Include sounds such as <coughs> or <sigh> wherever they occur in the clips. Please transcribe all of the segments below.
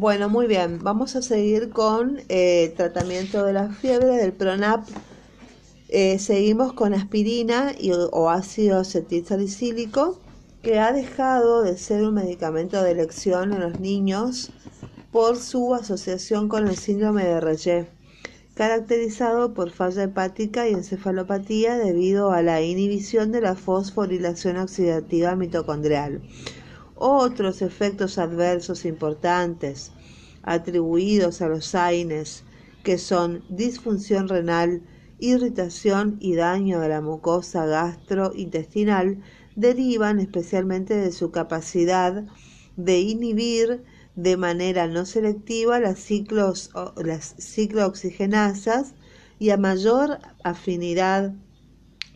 Bueno, muy bien. Vamos a seguir con eh, tratamiento de la fiebre del Pronap. Eh, seguimos con aspirina y, o ácido acetilsalicílico, que ha dejado de ser un medicamento de elección en los niños por su asociación con el síndrome de Reye, caracterizado por falla hepática y encefalopatía debido a la inhibición de la fosforilación oxidativa mitocondrial. Otros efectos adversos importantes atribuidos a los AINES, que son disfunción renal, irritación y daño de la mucosa gastrointestinal, derivan especialmente de su capacidad de inhibir de manera no selectiva las, ciclos, las ciclooxigenasas y a mayor afinidad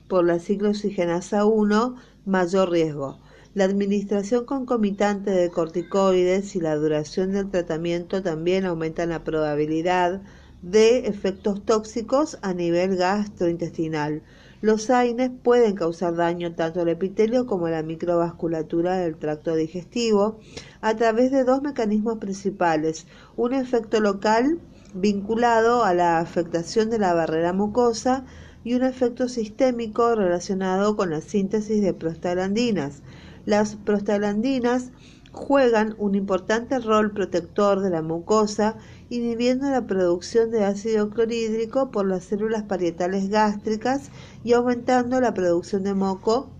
por la ciclooxigenasa 1, mayor riesgo. La administración concomitante de corticoides y la duración del tratamiento también aumentan la probabilidad de efectos tóxicos a nivel gastrointestinal. Los AINES pueden causar daño tanto al epitelio como a la microvasculatura del tracto digestivo a través de dos mecanismos principales, un efecto local vinculado a la afectación de la barrera mucosa y un efecto sistémico relacionado con la síntesis de prostaglandinas. Las prostaglandinas juegan un importante rol protector de la mucosa, inhibiendo la producción de ácido clorhídrico por las células parietales gástricas y aumentando la producción de moco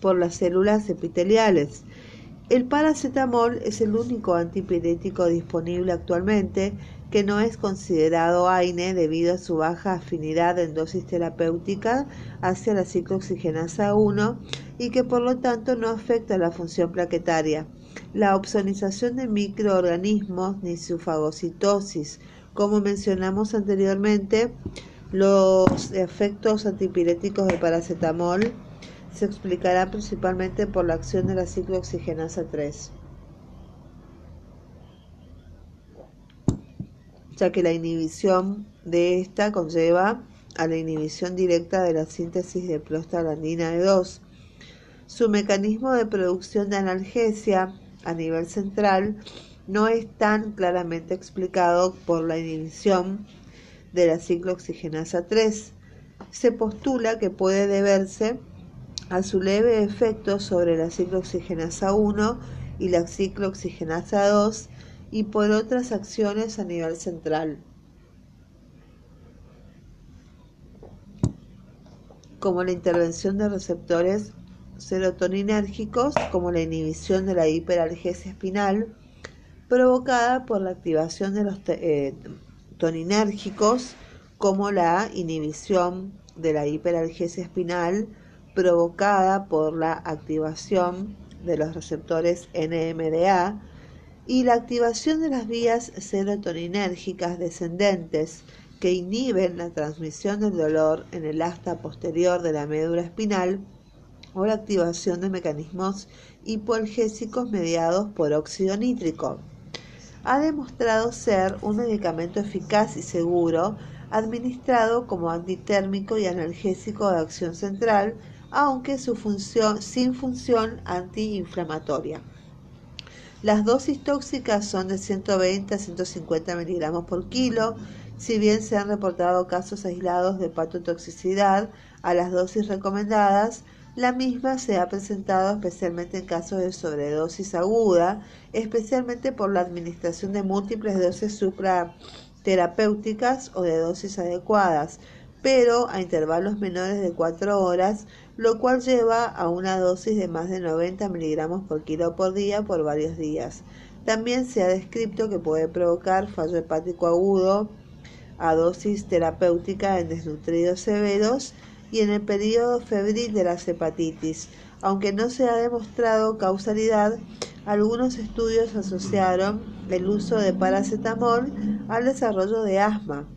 por las células epiteliales. El paracetamol es el único antipirético disponible actualmente que no es considerado AINE debido a su baja afinidad en dosis terapéutica hacia la ciclooxigenasa 1 y que por lo tanto no afecta la función plaquetaria. La opsonización de microorganismos ni su fagocitosis, como mencionamos anteriormente, los efectos antipiréticos del paracetamol se explicarán principalmente por la acción de la ciclooxigenasa 3. Ya que la inhibición de esta conlleva a la inhibición directa de la síntesis de prostaglandina E2. Su mecanismo de producción de analgesia a nivel central no es tan claramente explicado por la inhibición de la ciclooxigenasa 3. Se postula que puede deberse a su leve efecto sobre la ciclooxigenasa 1 y la ciclooxigenasa 2 y por otras acciones a nivel central, como la intervención de receptores serotoninérgicos, como la inhibición de la hiperalgesia espinal, provocada por la activación de los eh, toninérgicos, como la inhibición de la hiperalgesia espinal, provocada por la activación de los receptores NMDA, y la activación de las vías serotoninérgicas descendentes que inhiben la transmisión del dolor en el asta posterior de la médula espinal o la activación de mecanismos hipoalgésicos mediados por óxido nítrico. Ha demostrado ser un medicamento eficaz y seguro administrado como antitérmico y analgésico de acción central, aunque su función, sin función antiinflamatoria. Las dosis tóxicas son de 120 a 150 miligramos por kilo, si bien se han reportado casos aislados de patotoxicidad a las dosis recomendadas, la misma se ha presentado especialmente en casos de sobredosis aguda, especialmente por la administración de múltiples dosis supraterapéuticas o de dosis adecuadas, pero a intervalos menores de 4 horas lo cual lleva a una dosis de más de 90 miligramos por kilo por día por varios días. También se ha descrito que puede provocar fallo hepático agudo a dosis terapéutica en desnutridos severos y en el periodo febril de las hepatitis. Aunque no se ha demostrado causalidad, algunos estudios asociaron el uso de paracetamol al desarrollo de asma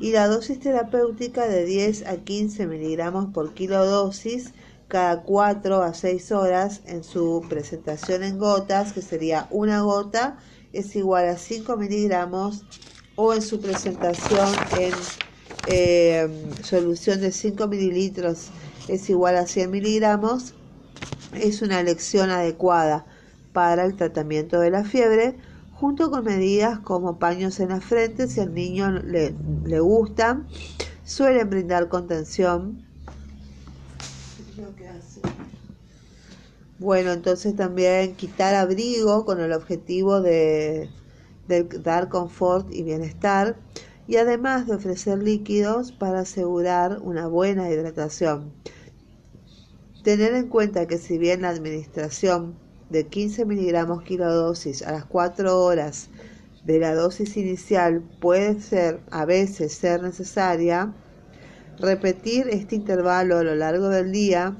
y la dosis terapéutica de 10 a 15 miligramos por kilo dosis cada 4 a 6 horas en su presentación en gotas, que sería una gota, es igual a 5 miligramos, o en su presentación en eh, solución de 5 mililitros es igual a 100 miligramos, es una elección adecuada para el tratamiento de la fiebre junto con medidas como paños en la frente si al niño le, le gustan, suelen brindar contención. Bueno, entonces también quitar abrigo con el objetivo de, de dar confort y bienestar y además de ofrecer líquidos para asegurar una buena hidratación. Tener en cuenta que si bien la administración de 15 miligramos kilodosis a las 4 horas de la dosis inicial puede ser a veces ser necesaria, repetir este intervalo a lo largo del día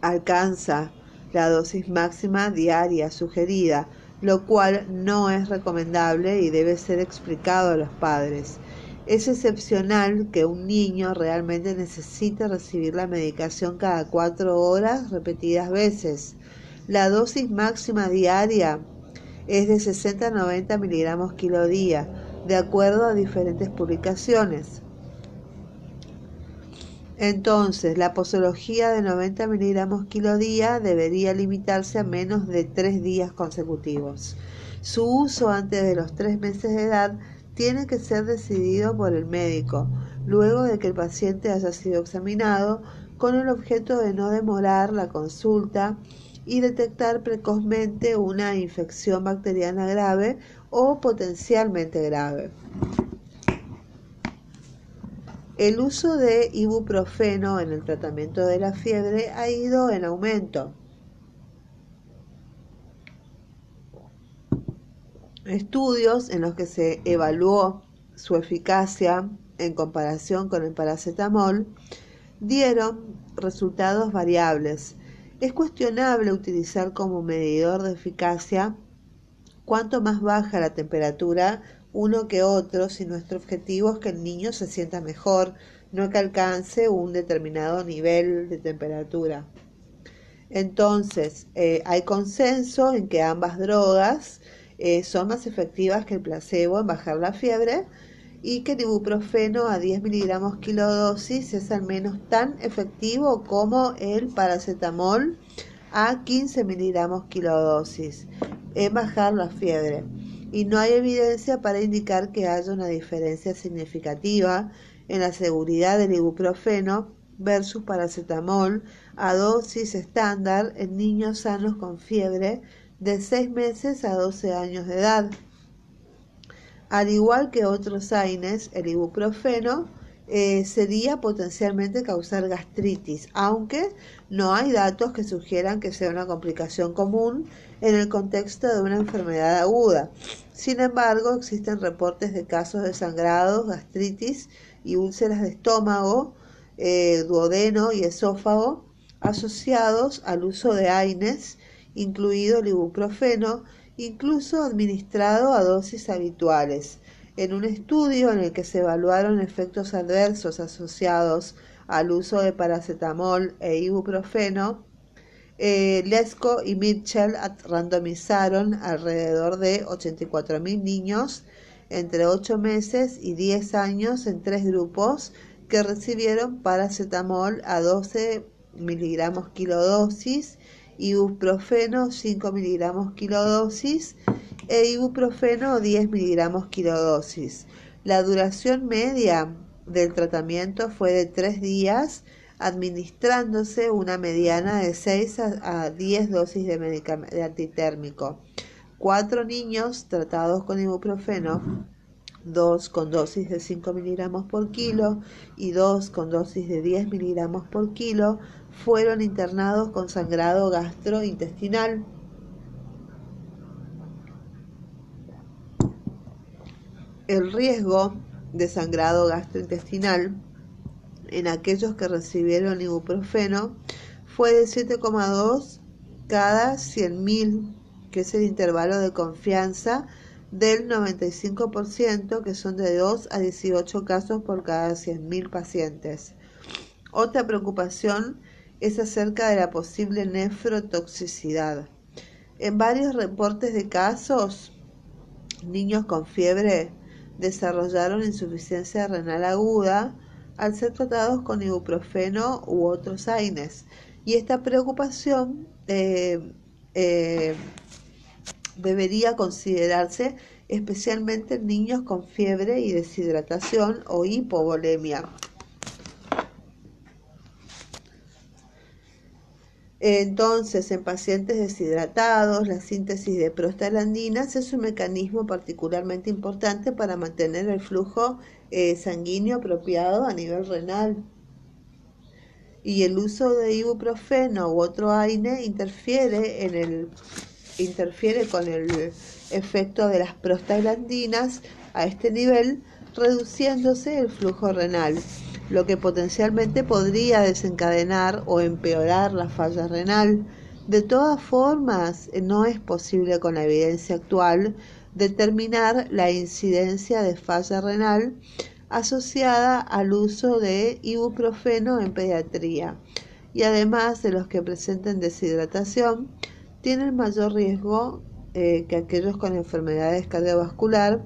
alcanza la dosis máxima diaria sugerida, lo cual no es recomendable y debe ser explicado a los padres. Es excepcional que un niño realmente necesite recibir la medicación cada cuatro horas repetidas veces. La dosis máxima diaria es de 60 a 90 miligramos kilo día, de acuerdo a diferentes publicaciones. Entonces, la posología de 90 miligramos kilo día debería limitarse a menos de tres días consecutivos. Su uso antes de los tres meses de edad tiene que ser decidido por el médico, luego de que el paciente haya sido examinado, con el objeto de no demorar la consulta y detectar precozmente una infección bacteriana grave o potencialmente grave. El uso de ibuprofeno en el tratamiento de la fiebre ha ido en aumento. Estudios en los que se evaluó su eficacia en comparación con el paracetamol dieron resultados variables. Es cuestionable utilizar como medidor de eficacia cuanto más baja la temperatura uno que otro si nuestro objetivo es que el niño se sienta mejor, no que alcance un determinado nivel de temperatura. Entonces, eh, hay consenso en que ambas drogas eh, son más efectivas que el placebo en bajar la fiebre y que el ibuprofeno a 10 miligramos kilodosis es al menos tan efectivo como el paracetamol a 15 miligramos kilodosis en bajar la fiebre. Y no hay evidencia para indicar que haya una diferencia significativa en la seguridad del ibuprofeno versus paracetamol a dosis estándar en niños sanos con fiebre de 6 meses a 12 años de edad. Al igual que otros AINES, el ibuprofeno eh, sería potencialmente causar gastritis, aunque no hay datos que sugieran que sea una complicación común en el contexto de una enfermedad aguda. Sin embargo, existen reportes de casos de sangrados, gastritis y úlceras de estómago, eh, duodeno y esófago asociados al uso de AINES incluido el ibuprofeno, incluso administrado a dosis habituales. En un estudio en el que se evaluaron efectos adversos asociados al uso de paracetamol e ibuprofeno, eh, Lesko y Mitchell randomizaron alrededor de 84.000 niños entre 8 meses y 10 años en tres grupos que recibieron paracetamol a 12 miligramos kilodosis ibuprofeno 5 miligramos kilodosis e ibuprofeno 10 miligramos kilodosis. La duración media del tratamiento fue de 3 días, administrándose una mediana de 6 a 10 dosis de, de antitérmico. Cuatro niños tratados con ibuprofeno, dos con dosis de 5 miligramos por kilo y dos con dosis de 10 miligramos por kilo, fueron internados con sangrado gastrointestinal. El riesgo de sangrado gastrointestinal en aquellos que recibieron ibuprofeno fue de 7,2 cada 100.000, que es el intervalo de confianza del 95%, que son de 2 a 18 casos por cada 100.000 pacientes. Otra preocupación es acerca de la posible nefrotoxicidad. En varios reportes de casos, niños con fiebre desarrollaron insuficiencia renal aguda al ser tratados con ibuprofeno u otros AINES. Y esta preocupación eh, eh, debería considerarse especialmente en niños con fiebre y deshidratación o hipovolemia. Entonces, en pacientes deshidratados, la síntesis de prostaglandinas es un mecanismo particularmente importante para mantener el flujo eh, sanguíneo apropiado a nivel renal. Y el uso de ibuprofeno u otro AINE interfiere, en el, interfiere con el efecto de las prostaglandinas a este nivel, reduciéndose el flujo renal lo que potencialmente podría desencadenar o empeorar la falla renal. De todas formas, no es posible con la evidencia actual determinar la incidencia de falla renal asociada al uso de ibuprofeno en pediatría y además de los que presenten deshidratación tienen mayor riesgo eh, que aquellos con enfermedades cardiovascular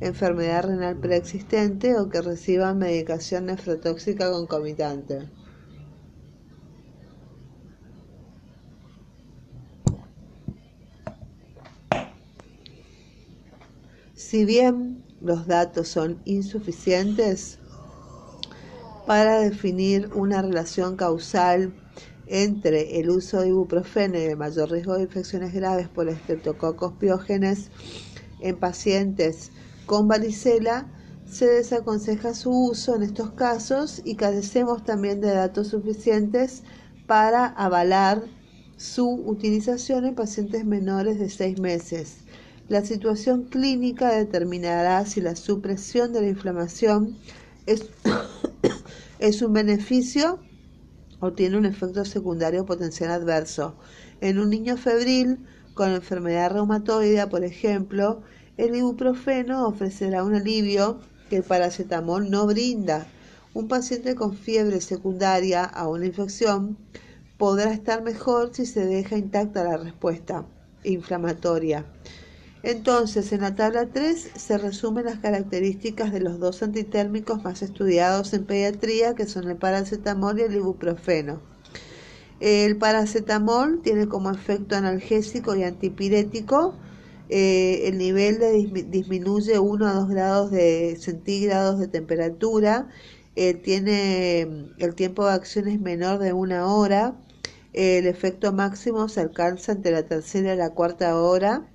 enfermedad renal preexistente o que reciban medicación nefrotóxica concomitante. Si bien los datos son insuficientes para definir una relación causal entre el uso de ibuprofeno y el mayor riesgo de infecciones graves por estreptococos piógenes en pacientes con varicela, se desaconseja su uso en estos casos y carecemos también de datos suficientes para avalar su utilización en pacientes menores de seis meses. La situación clínica determinará si la supresión de la inflamación es, <coughs> es un beneficio o tiene un efecto secundario potencial adverso. En un niño febril con enfermedad reumatoide, por ejemplo, el ibuprofeno ofrecerá un alivio que el paracetamol no brinda. Un paciente con fiebre secundaria a una infección podrá estar mejor si se deja intacta la respuesta inflamatoria. Entonces, en la tabla 3 se resumen las características de los dos antitérmicos más estudiados en pediatría, que son el paracetamol y el ibuprofeno. El paracetamol tiene como efecto analgésico y antipirético eh, el nivel de disminuye 1 a 2 grados de centígrados de temperatura, eh, tiene el tiempo de acción es menor de una hora, el efecto máximo se alcanza entre la tercera y la cuarta hora,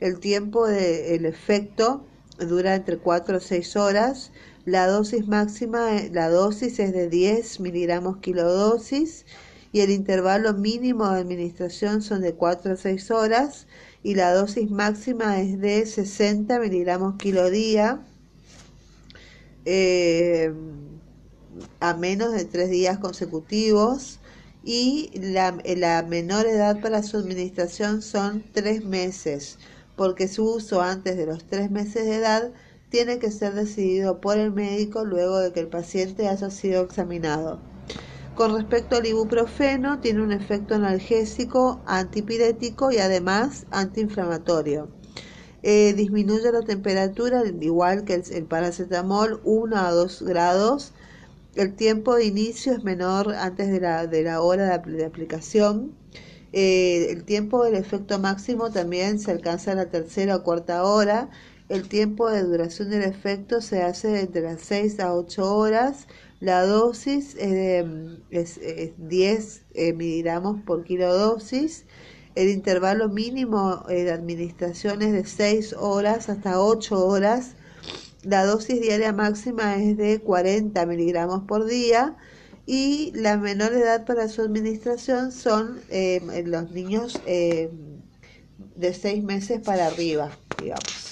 el tiempo del efecto dura entre 4 a 6 horas, la dosis máxima, la dosis es de 10 miligramos kilodosis y el intervalo mínimo de administración son de 4 a 6 horas y la dosis máxima es de 60 miligramos kilo día eh, a menos de tres días consecutivos y la, la menor edad para su administración son tres meses porque su uso antes de los tres meses de edad tiene que ser decidido por el médico luego de que el paciente haya sido examinado. Con respecto al ibuprofeno, tiene un efecto analgésico, antipirético y además antiinflamatorio. Eh, disminuye la temperatura, igual que el, paracetamol, 1 a 2 grados. El tiempo de inicio es menor antes de la, hora de, aplicación. Eh, el tiempo del efecto máximo también se alcanza a la tercera o cuarta hora. El tiempo de duración del efecto se hace entre las 6 a 8 horas la dosis es, de, 10 eh, miligramos por kilodosis. El intervalo mínimo eh, de administración es de 6 horas hasta 8 horas. La dosis diaria máxima es de 40 miligramos por día y la menor edad para su administración son eh, los niños de 6 meses para arriba, digamos.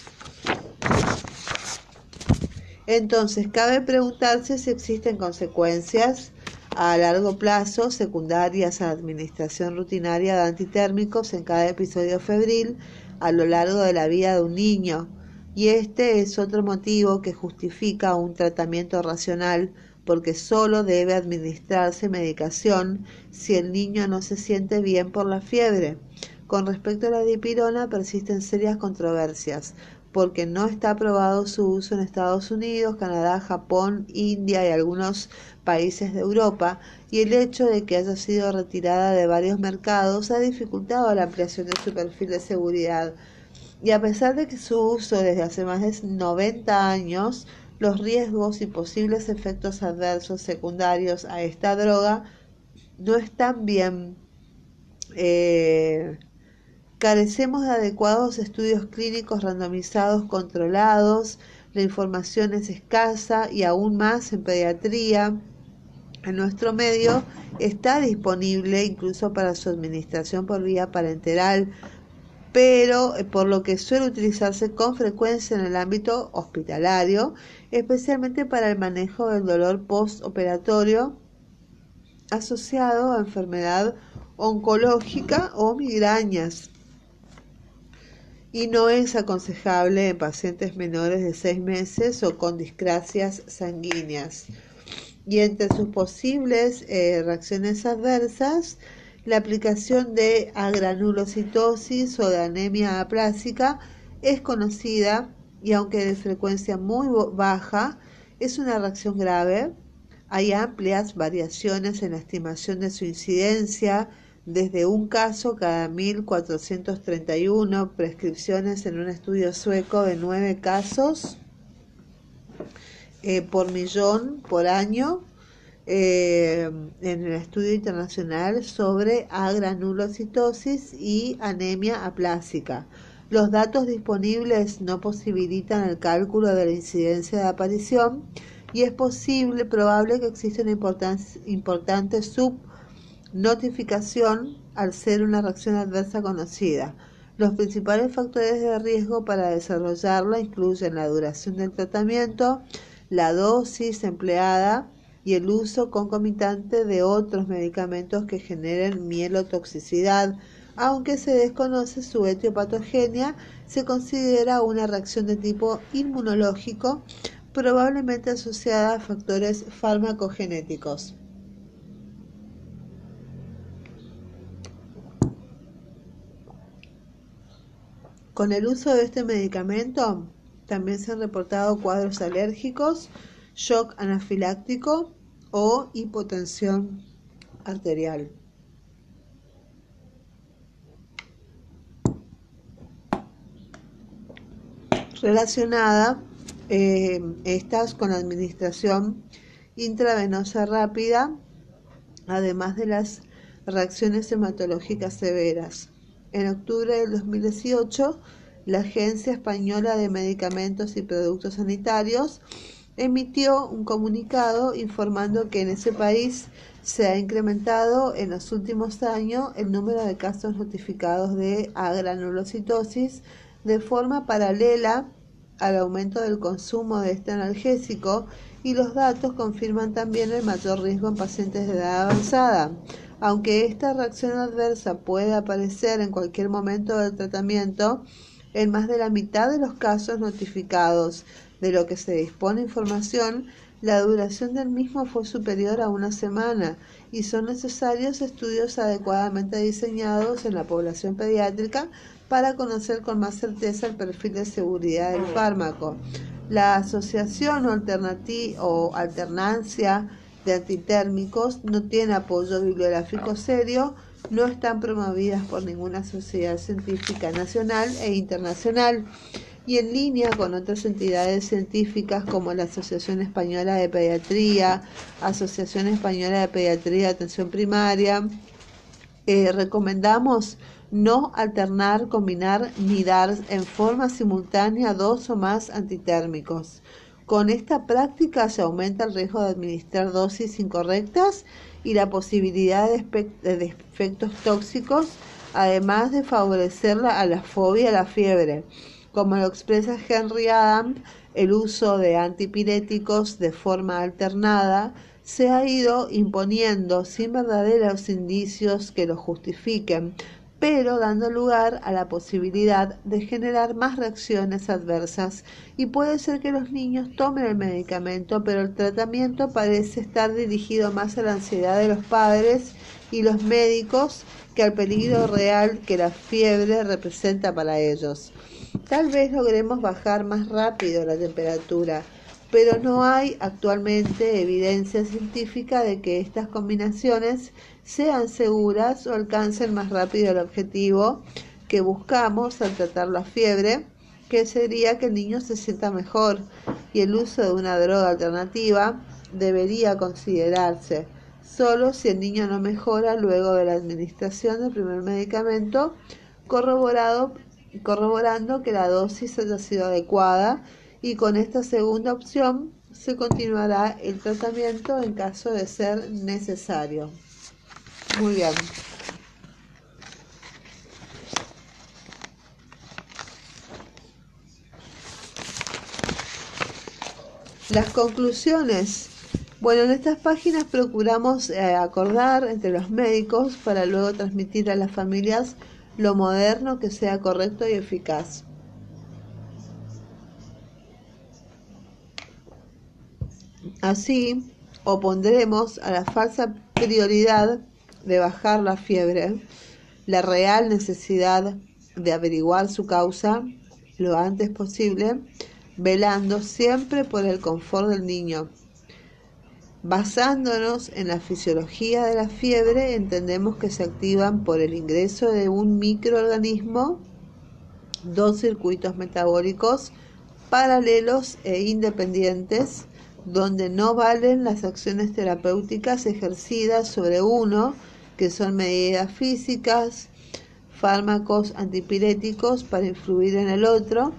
Entonces, cabe preguntarse si existen consecuencias a largo plazo secundarias a la administración rutinaria de antitérmicos en cada episodio febril a lo largo de la vida de un niño. Y este es otro motivo que justifica un tratamiento racional porque solo debe administrarse medicación si el niño no se siente bien por la fiebre. Con respecto a la dipirona persisten serias controversias porque no está aprobado su uso en Estados Unidos, Canadá, Japón, India y algunos países de Europa, y el hecho de que haya sido retirada de varios mercados ha dificultado la ampliación de su perfil de seguridad. Y a pesar de que su uso desde hace más de 90 años, los riesgos y posibles efectos adversos secundarios a esta droga no están bien. Eh, carecemos de adecuados estudios clínicos randomizados controlados, la información es escasa y aún más en pediatría. En nuestro medio está disponible incluso para su administración por vía parenteral pero eh, por lo que suele utilizarse con frecuencia en el ámbito hospitalario, especialmente para el manejo del dolor postoperatorio asociado a enfermedad oncológica o migrañas. Y no es aconsejable en pacientes menores de 6 meses o con discrasias sanguíneas. Y entre sus posibles eh, reacciones adversas, la aplicación de agranulocitosis o de anemia aplásica es conocida y aunque de frecuencia muy baja, es una reacción grave. Hay amplias variaciones en la estimación de su incidencia, desde un caso cada 1.431 prescripciones en un estudio sueco de 9 casos eh, por millón por año eh, en el estudio internacional sobre agranulocitosis y anemia aplásica. Los datos disponibles no posibilitan el cálculo de la incidencia de aparición y es posible, probable que exista una importante subnotificación al ser una reacción adversa conocida. Los principales factores de riesgo para desarrollarla incluyen la duración del tratamiento, la dosis empleada, y el uso concomitante de otros medicamentos que generen mielotoxicidad. Aunque se desconoce su etiopatogenia, se considera una reacción de tipo inmunológico, probablemente asociada a factores farmacogenéticos. Con el uso de este medicamento también se han reportado cuadros alérgicos, shock anafiláctico o hipotensión arterial. Relacionada eh, estas con administración intravenosa rápida, además de las reacciones hematológicas severas. En octubre del 2018, la Agencia Española de Medicamentos y Productos Sanitarios emitió un comunicado informando que en ese país se ha incrementado en los últimos años el número de casos notificados de agranulocitosis de forma paralela al aumento del consumo de este analgésico y los datos confirman también el mayor riesgo en pacientes de edad avanzada. Aunque esta reacción adversa puede aparecer en cualquier momento del tratamiento, en más de la mitad de los casos notificados de lo que se dispone información, la duración del mismo fue superior a una semana y son necesarios estudios adecuadamente diseñados en la población pediátrica para conocer con más certeza el perfil de seguridad del fármaco. La asociación o, o alternancia de antitérmicos no tiene apoyo bibliográfico serio, no están promovidas por ninguna sociedad científica nacional e internacional y en línea con otras entidades científicas como la Asociación Española de Pediatría, Asociación Española de Pediatría de Atención Primaria, eh, recomendamos no alternar, combinar ni dar en forma simultánea dos o más antitérmicos. Con esta práctica se aumenta el riesgo de administrar dosis incorrectas y la posibilidad de, de efectos tóxicos, además de favorecer a la fobia a la fiebre. Como lo expresa Henry Adam, el uso de antipiréticos de forma alternada se ha ido imponiendo sin verdaderos indicios que lo justifiquen, pero dando lugar a la posibilidad de generar más reacciones adversas y puede ser que los niños tomen el medicamento, pero el tratamiento parece estar dirigido más a la ansiedad de los padres y los médicos que al peligro real que la fiebre representa para ellos. Tal vez logremos bajar más rápido la temperatura, pero no hay actualmente evidencia científica de que estas combinaciones sean seguras o alcancen más rápido el objetivo, que buscamos al tratar la fiebre, que sería que el niño se sienta mejor y el uso de una droga alternativa debería considerarse solo si el niño no mejora luego de la administración del primer medicamento, corroborando que la dosis haya sido adecuada y con esta segunda opción se continuará el tratamiento en caso de ser necesario. Muy bien. Las conclusiones. Bueno, en estas páginas procuramos eh, acordar entre los médicos para luego transmitir a las familias lo moderno que sea correcto y eficaz. Así, opondremos a la falsa prioridad de bajar la fiebre la real necesidad de averiguar su causa lo antes posible velando siempre por el confort del niño. Basándonos en la fisiología de la fiebre, entendemos que se activan por el ingreso de un microorganismo dos circuitos metabólicos paralelos e independientes, donde no valen las acciones terapéuticas ejercidas sobre uno, que son medidas físicas, fármacos antipiréticos para influir en el otro,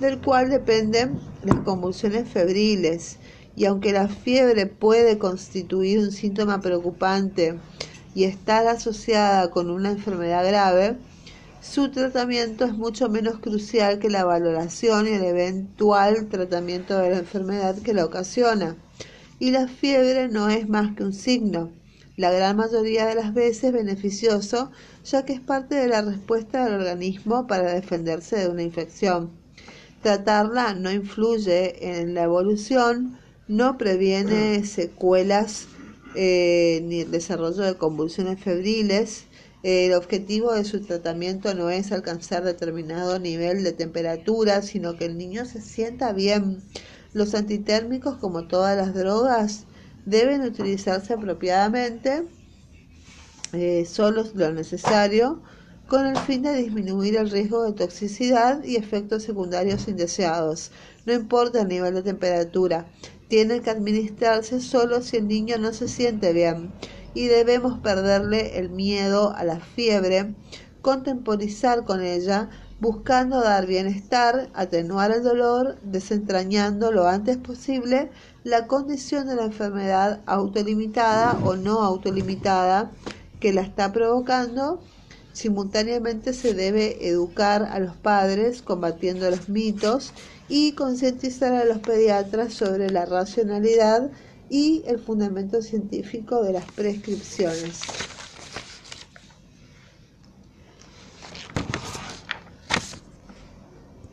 del cual dependen las convulsiones febriles. Y aunque la fiebre puede constituir un síntoma preocupante y estar asociada con una enfermedad grave, su tratamiento es mucho menos crucial que la valoración y el eventual tratamiento de la enfermedad que la ocasiona. Y la fiebre no es más que un signo, la gran mayoría de las veces beneficioso, ya que es parte de la respuesta del organismo para defenderse de una infección. Tratarla no influye en la evolución, no previene secuelas eh, ni el desarrollo de convulsiones febriles. El objetivo de su tratamiento no es alcanzar determinado nivel de temperatura, sino que el niño se sienta bien. Los antitérmicos, como todas las drogas, deben utilizarse apropiadamente, eh, solo lo necesario con el fin de disminuir el riesgo de toxicidad y efectos secundarios indeseados. No importa el nivel de temperatura, tienen que administrarse solo si el niño no se siente bien y debemos perderle el miedo a la fiebre, contemporizar con ella, buscando dar bienestar, atenuar el dolor, desentrañando lo antes posible la condición de la enfermedad autolimitada o no autolimitada que la está provocando. Simultáneamente se debe educar a los padres combatiendo los mitos y concientizar a los pediatras sobre la racionalidad y el fundamento científico de las prescripciones.